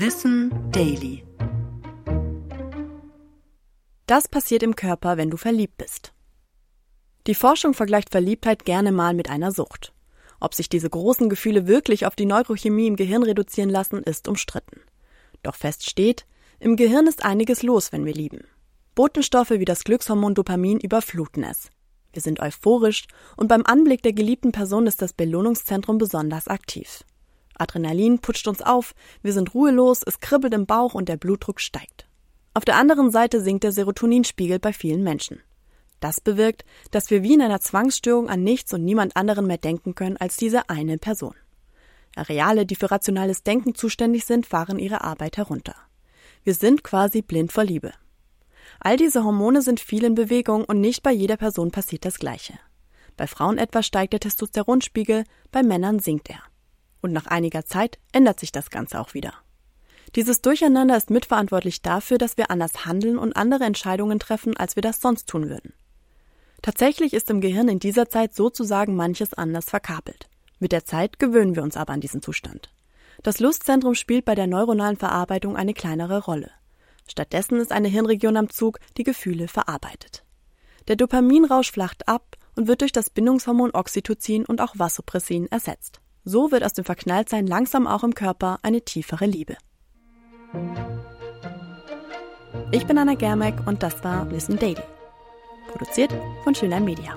Wissen Daily. Das passiert im Körper, wenn du verliebt bist. Die Forschung vergleicht Verliebtheit gerne mal mit einer Sucht. Ob sich diese großen Gefühle wirklich auf die Neurochemie im Gehirn reduzieren lassen, ist umstritten. Doch fest steht, im Gehirn ist einiges los, wenn wir lieben. Botenstoffe wie das Glückshormon Dopamin überfluten es. Wir sind euphorisch und beim Anblick der geliebten Person ist das Belohnungszentrum besonders aktiv. Adrenalin putscht uns auf, wir sind ruhelos, es kribbelt im Bauch und der Blutdruck steigt. Auf der anderen Seite sinkt der Serotoninspiegel bei vielen Menschen. Das bewirkt, dass wir wie in einer Zwangsstörung an nichts und niemand anderen mehr denken können als diese eine Person. Areale, die für rationales Denken zuständig sind, fahren ihre Arbeit herunter. Wir sind quasi blind vor Liebe. All diese Hormone sind viel in Bewegung und nicht bei jeder Person passiert das Gleiche. Bei Frauen etwa steigt der Testosteronspiegel, bei Männern sinkt er. Und nach einiger Zeit ändert sich das Ganze auch wieder. Dieses Durcheinander ist mitverantwortlich dafür, dass wir anders handeln und andere Entscheidungen treffen, als wir das sonst tun würden. Tatsächlich ist im Gehirn in dieser Zeit sozusagen manches anders verkabelt. Mit der Zeit gewöhnen wir uns aber an diesen Zustand. Das Lustzentrum spielt bei der neuronalen Verarbeitung eine kleinere Rolle. Stattdessen ist eine Hirnregion am Zug, die Gefühle verarbeitet. Der Dopaminrausch flacht ab und wird durch das Bindungshormon Oxytocin und auch Vasopressin ersetzt. So wird aus dem Verknalltsein langsam auch im Körper eine tiefere Liebe. Ich bin Anna Germeck und das war Listen Daily. Produziert von Schönlein Media.